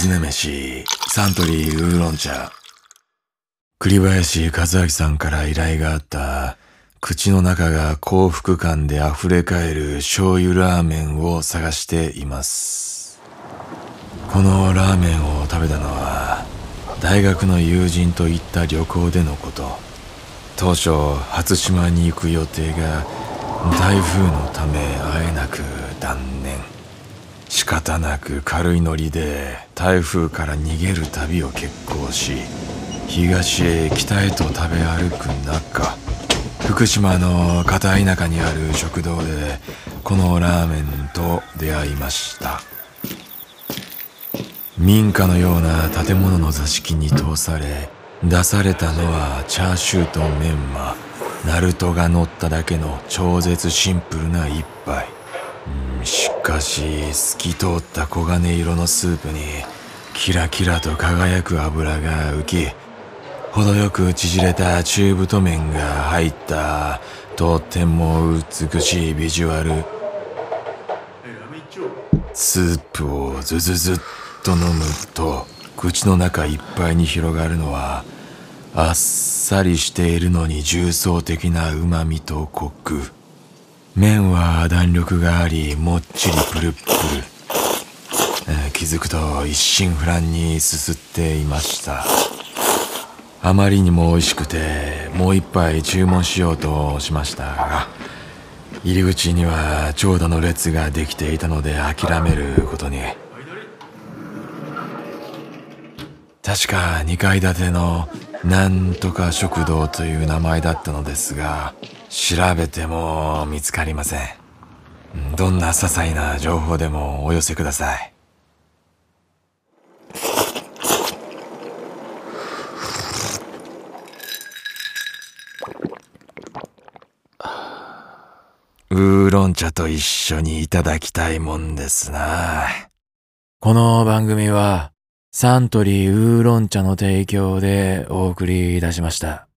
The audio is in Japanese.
尋ね飯、サントリーウーロン茶。栗林和明さんから依頼があった、口の中が幸福感で溢れ返る醤油ラーメンを探しています。このラーメンを食べたのは、大学の友人と行った旅行でのこと。当初、初島に行く予定が、台風のため会えなく断念。仕方なく軽いノリで台風から逃げる旅を決行し東へ北へと食べ歩く中福島の片田舎にある食堂でこのラーメンと出会いました。民家のような建物の座敷に通され出されたのはチャーシューとメンマナルトが乗っただけの超絶シンプルな一杯。しかし透き通った黄金色のスープにキラキラと輝く油が浮き程よく縮れた中太麺が入ったとっても美しいビジュアル。スープをズズズっと飲むと口の中いっぱいに広がるのはあっさりしているのに重層的な旨味とコク。麺は弾力がありもっちりプルップル、えー気づくと一心不乱にすすっていました。あまりにも美味しくてもう一杯注文しようとしましたが入り口には長蛇の列ができていたので諦めることに。確か2階建てのなんとか食堂という名前だったのですが調べても見つかりません。どんな些細な情報でもお寄せください。ウーロン茶と一緒にいただきたいもんですな。この番組はサントリーウーロン茶の提供でお送りいたしました。